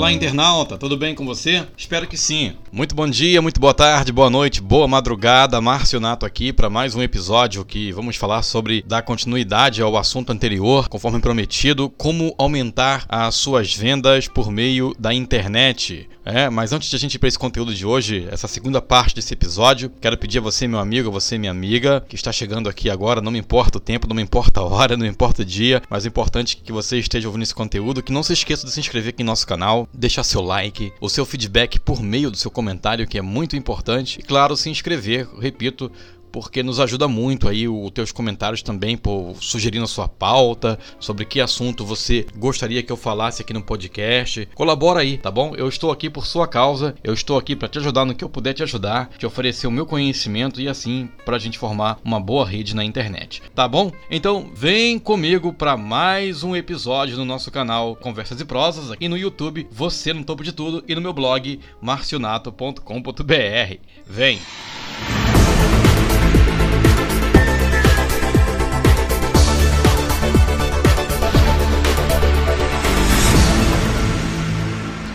Olá, internauta, tudo bem com você? Espero que sim. Muito bom dia, muito boa tarde, boa noite, boa madrugada. Márcio Nato aqui para mais um episódio que vamos falar sobre dar continuidade ao assunto anterior, conforme prometido, como aumentar as suas vendas por meio da internet. É, mas antes de a gente ir para esse conteúdo de hoje, essa segunda parte desse episódio, quero pedir a você, meu amigo, você, minha amiga, que está chegando aqui agora, não me importa o tempo, não me importa a hora, não me importa o dia, mas o importante é que você esteja ouvindo esse conteúdo, que não se esqueça de se inscrever aqui no nosso canal, deixar seu like, o seu feedback por meio do seu comentário, que é muito importante, e claro, se inscrever, repito, porque nos ajuda muito aí os teus comentários também, por sugerindo a sua pauta, sobre que assunto você gostaria que eu falasse aqui no podcast. Colabora aí, tá bom? Eu estou aqui por sua causa, eu estou aqui para te ajudar no que eu puder te ajudar, te oferecer o meu conhecimento e assim para a gente formar uma boa rede na internet, tá bom? Então vem comigo para mais um episódio no nosso canal Conversas e Prosas aqui no YouTube, você no topo de tudo e no meu blog marcionato.com.br. Vem!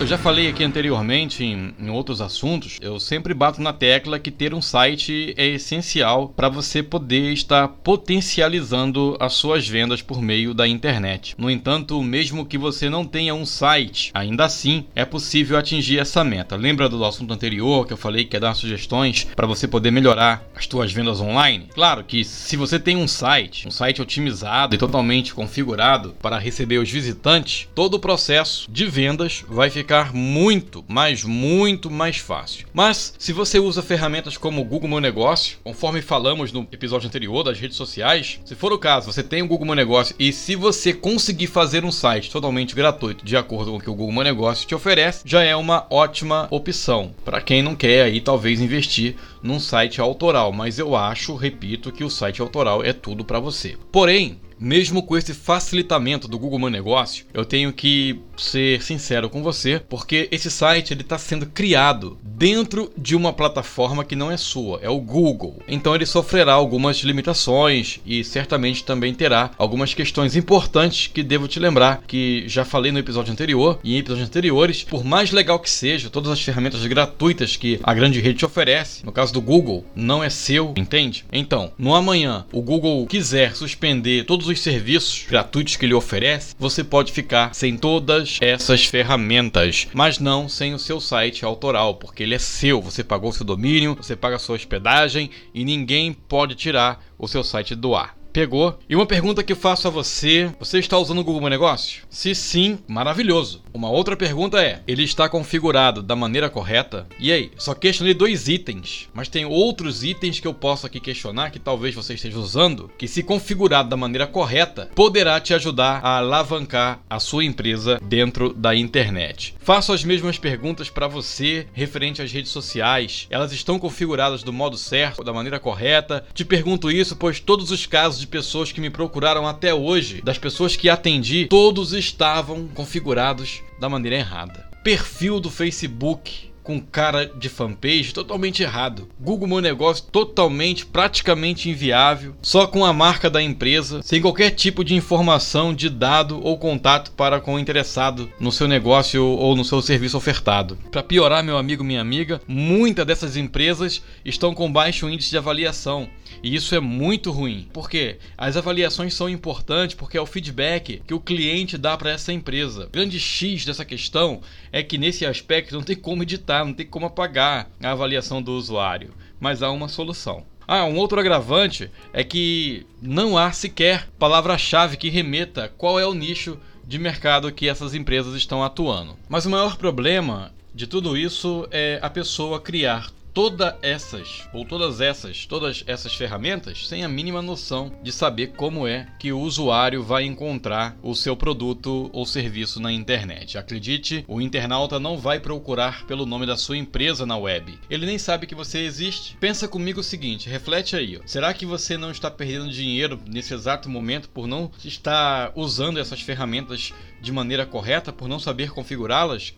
Eu já falei aqui anteriormente em, em, outros assuntos, eu sempre bato na tecla que ter um site é essencial para você poder estar potencializando as suas vendas por meio da internet. No entanto, mesmo que você não tenha um site, ainda assim é possível atingir essa meta. Lembra do assunto anterior que eu falei que é dar sugestões para você poder melhorar as suas vendas online? Claro que se você tem um site, um site otimizado e totalmente configurado para receber os visitantes, todo o processo de vendas vai ficar ficar muito, mas muito mais fácil. Mas se você usa ferramentas como o Google Meu Negócio, conforme falamos no episódio anterior das redes sociais, se for o caso, você tem o Google Meu Negócio e se você conseguir fazer um site totalmente gratuito de acordo com o que o Google Meu Negócio te oferece, já é uma ótima opção para quem não quer aí talvez investir num site autoral, mas eu acho, repito, que o site autoral é tudo para você. Porém, mesmo com esse facilitamento do Google Meu Negócio, eu tenho que ser sincero com você, porque esse site ele está sendo criado dentro de uma plataforma que não é sua, é o Google. Então ele sofrerá algumas limitações e certamente também terá algumas questões importantes que devo te lembrar que já falei no episódio anterior e em episódios anteriores. Por mais legal que seja, todas as ferramentas gratuitas que a grande rede te oferece, no caso do Google, não é seu, entende? Então, no amanhã o Google quiser suspender todos todos os serviços gratuitos que ele oferece, você pode ficar sem todas essas ferramentas, mas não sem o seu site autoral, porque ele é seu, você pagou seu domínio, você paga sua hospedagem e ninguém pode tirar o seu site do ar. Pegou? E uma pergunta que eu faço a você: você está usando o Google Meu Negócio? Se sim, maravilhoso. Uma outra pergunta é: ele está configurado da maneira correta? E aí, só questionei dois itens, mas tem outros itens que eu posso aqui questionar que talvez você esteja usando, que se configurado da maneira correta, poderá te ajudar a alavancar a sua empresa dentro da internet. Faço as mesmas perguntas para você referente às redes sociais. Elas estão configuradas do modo certo, da maneira correta? Te pergunto isso pois todos os casos de pessoas que me procuraram até hoje, das pessoas que atendi, todos estavam configurados da maneira errada. Perfil do Facebook com cara de fanpage totalmente errado. Google Meu Negócio totalmente, praticamente inviável, só com a marca da empresa, sem qualquer tipo de informação, de dado ou contato para com o interessado no seu negócio ou no seu serviço ofertado. Para piorar, meu amigo, minha amiga, muitas dessas empresas estão com baixo índice de avaliação. E isso é muito ruim, porque as avaliações são importantes porque é o feedback que o cliente dá para essa empresa. O grande X dessa questão é que nesse aspecto não tem como editar, não tem como apagar a avaliação do usuário, mas há uma solução. Ah, um outro agravante é que não há sequer palavra-chave que remeta qual é o nicho de mercado que essas empresas estão atuando. Mas o maior problema de tudo isso é a pessoa criar todas essas, ou todas essas, todas essas ferramentas sem a mínima noção de saber como é que o usuário vai encontrar o seu produto ou serviço na internet. Acredite, o internauta não vai procurar pelo nome da sua empresa na web. Ele nem sabe que você existe. Pensa comigo o seguinte, reflete aí. Ó. Será que você não está perdendo dinheiro nesse exato momento por não estar usando essas ferramentas de maneira correta, por não saber configurá-las?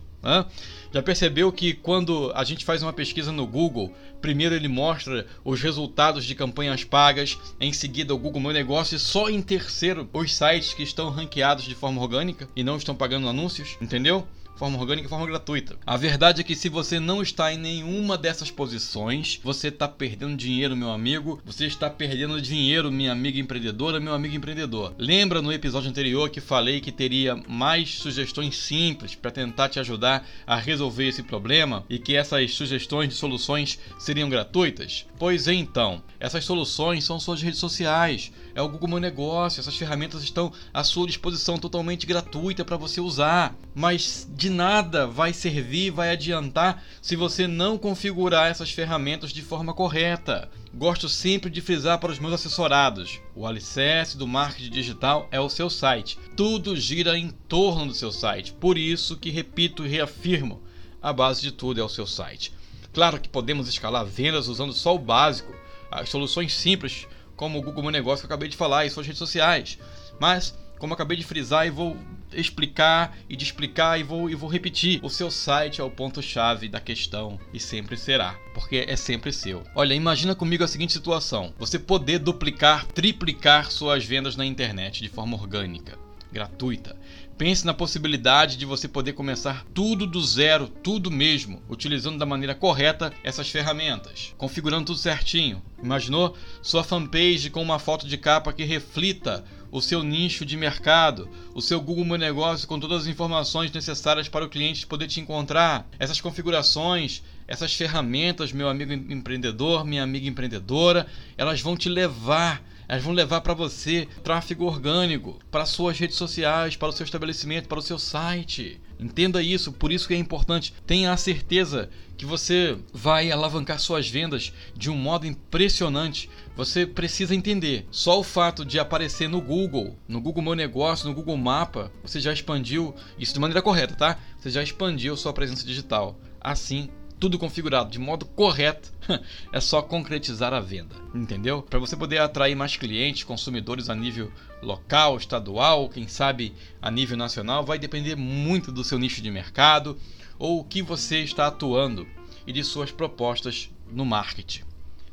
Já percebeu que quando a gente faz uma pesquisa no Google, primeiro ele mostra os resultados de campanhas pagas, em seguida o Google Meu Negócio e só em terceiro os sites que estão ranqueados de forma orgânica e não estão pagando anúncios, entendeu? Forma orgânica e forma gratuita. A verdade é que se você não está em nenhuma dessas posições, você está perdendo dinheiro, meu amigo. Você está perdendo dinheiro, minha amiga empreendedora, meu amigo empreendedor. Lembra no episódio anterior que falei que teria mais sugestões simples para tentar te ajudar a resolver esse problema e que essas sugestões de soluções seriam gratuitas? Pois então, essas soluções são suas redes sociais, é o Google Meu Negócio, essas ferramentas estão à sua disposição totalmente gratuita para você usar. Mas de nada vai servir, vai adiantar se você não configurar essas ferramentas de forma correta. Gosto sempre de frisar para os meus assessorados: o alicerce do marketing digital é o seu site. Tudo gira em torno do seu site. Por isso que repito e reafirmo: a base de tudo é o seu site. Claro que podemos escalar vendas usando só o básico, as soluções simples, como o Google Meu Negócio que eu acabei de falar e suas redes sociais. Mas, como acabei de frisar e vou explicar e de explicar e vou, e vou repetir, o seu site é o ponto-chave da questão e sempre será, porque é sempre seu. Olha, imagina comigo a seguinte situação: você poder duplicar, triplicar suas vendas na internet de forma orgânica gratuita. Pense na possibilidade de você poder começar tudo do zero, tudo mesmo, utilizando da maneira correta essas ferramentas, configurando tudo certinho. Imaginou sua fanpage com uma foto de capa que reflita o seu nicho de mercado, o seu Google Meu Negócio com todas as informações necessárias para o cliente poder te encontrar. Essas configurações, essas ferramentas, meu amigo empreendedor, minha amiga empreendedora, elas vão te levar elas vão levar para você tráfego orgânico, para suas redes sociais, para o seu estabelecimento, para o seu site. Entenda isso, por isso que é importante. Tenha a certeza que você vai alavancar suas vendas de um modo impressionante. Você precisa entender. Só o fato de aparecer no Google, no Google Meu Negócio, no Google Mapa, você já expandiu isso de maneira correta, tá? Você já expandiu sua presença digital. Assim, tudo configurado de modo correto, é só concretizar a venda, entendeu? Para você poder atrair mais clientes, consumidores a nível local, estadual, quem sabe a nível nacional, vai depender muito do seu nicho de mercado ou o que você está atuando e de suas propostas no marketing.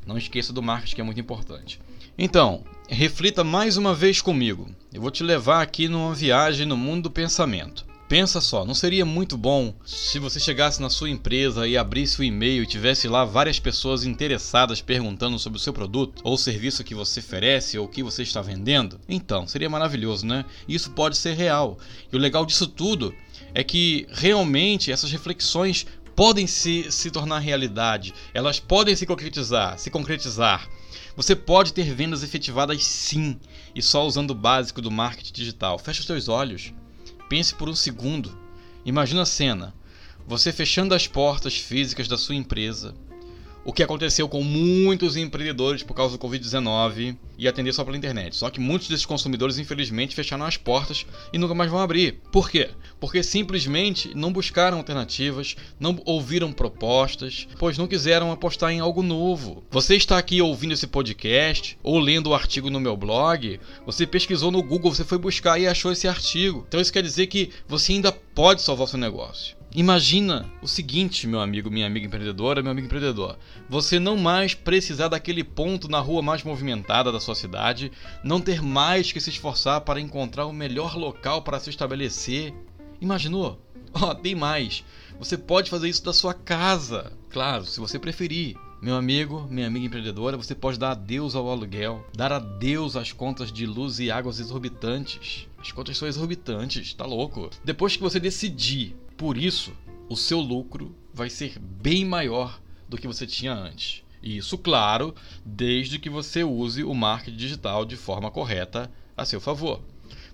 Não esqueça do marketing que é muito importante. Então, reflita mais uma vez comigo. Eu vou te levar aqui numa viagem no mundo do pensamento. Pensa só, não seria muito bom se você chegasse na sua empresa e abrisse o e-mail e tivesse lá várias pessoas interessadas perguntando sobre o seu produto ou serviço que você oferece ou que você está vendendo? Então, seria maravilhoso, né? Isso pode ser real. E o legal disso tudo é que realmente essas reflexões podem se, se tornar realidade, elas podem se concretizar, se concretizar. Você pode ter vendas efetivadas sim, e só usando o básico do marketing digital. Feche os seus olhos. Pense por um segundo. Imagina a cena: você fechando as portas físicas da sua empresa, o que aconteceu com muitos empreendedores por causa do Covid-19 e atender só pela internet. Só que muitos desses consumidores, infelizmente, fecharam as portas e nunca mais vão abrir. Por quê? Porque simplesmente não buscaram alternativas, não ouviram propostas, pois não quiseram apostar em algo novo. Você está aqui ouvindo esse podcast ou lendo o artigo no meu blog, você pesquisou no Google, você foi buscar e achou esse artigo. Então isso quer dizer que você ainda pode salvar seu negócio. Imagina o seguinte, meu amigo, minha amiga empreendedora, meu amigo empreendedor. Você não mais precisar daquele ponto na rua mais movimentada da sua cidade, não ter mais que se esforçar para encontrar o melhor local para se estabelecer. Imaginou? Ó, oh, tem mais. Você pode fazer isso da sua casa, claro, se você preferir. Meu amigo, minha amiga empreendedora, você pode dar adeus ao aluguel, dar adeus às contas de luz e águas exorbitantes. As contas são exorbitantes, tá louco? Depois que você decidir por isso, o seu lucro vai ser bem maior do que você tinha antes. Isso, claro, desde que você use o marketing digital de forma correta a seu favor.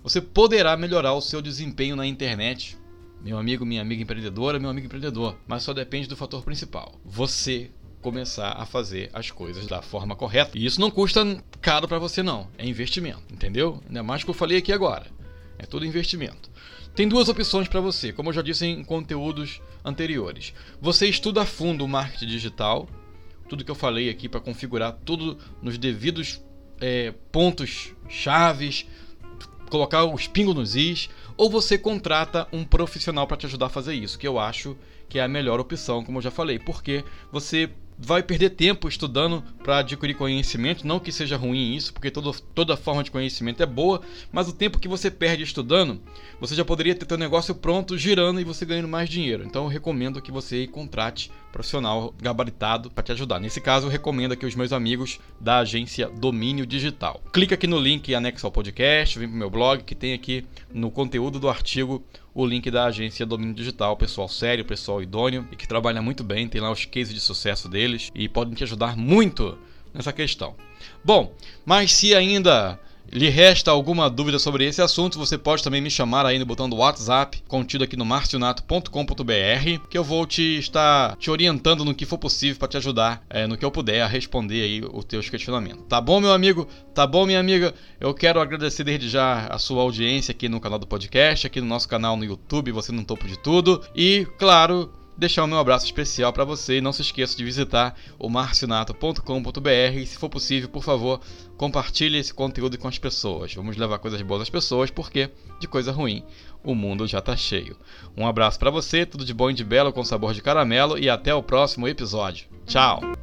Você poderá melhorar o seu desempenho na internet, meu amigo, minha amiga empreendedora, meu amigo empreendedor, mas só depende do fator principal: você começar a fazer as coisas da forma correta. E isso não custa caro para você não, é investimento, entendeu? Ainda mais que eu falei aqui agora. É tudo investimento. Tem duas opções para você, como eu já disse em conteúdos anteriores. Você estuda a fundo o marketing digital, tudo que eu falei aqui para configurar tudo nos devidos é, pontos chaves, colocar os pingos nos is, ou você contrata um profissional para te ajudar a fazer isso, que eu acho que é a melhor opção, como eu já falei, porque você vai perder tempo estudando para adquirir conhecimento. Não que seja ruim isso, porque todo, toda forma de conhecimento é boa, mas o tempo que você perde estudando, você já poderia ter seu negócio pronto, girando e você ganhando mais dinheiro. Então eu recomendo que você contrate profissional gabaritado para te ajudar. Nesse caso, eu recomendo aqui os meus amigos da agência Domínio Digital. Clica aqui no link anexo ao podcast, vem para o meu blog, que tem aqui no conteúdo do artigo o link da agência Domínio Digital, pessoal sério, pessoal idôneo e que trabalha muito bem, tem lá os cases de sucesso deles e podem te ajudar muito nessa questão. Bom, mas se ainda lhe resta alguma dúvida sobre esse assunto, você pode também me chamar aí no botão do WhatsApp, contido aqui no marcionato.com.br, que eu vou te estar te orientando no que for possível para te ajudar é, no que eu puder a responder aí os teus questionamentos. Tá bom, meu amigo? Tá bom, minha amiga? Eu quero agradecer desde já a sua audiência aqui no canal do podcast, aqui no nosso canal no YouTube, você no topo de tudo. E, claro, deixar o meu abraço especial para você e não se esqueça de visitar o marcionato.com.br e se for possível, por favor, compartilhe esse conteúdo com as pessoas. Vamos levar coisas boas às pessoas porque de coisa ruim o mundo já tá cheio. Um abraço para você, tudo de bom e de belo com sabor de caramelo e até o próximo episódio. Tchau.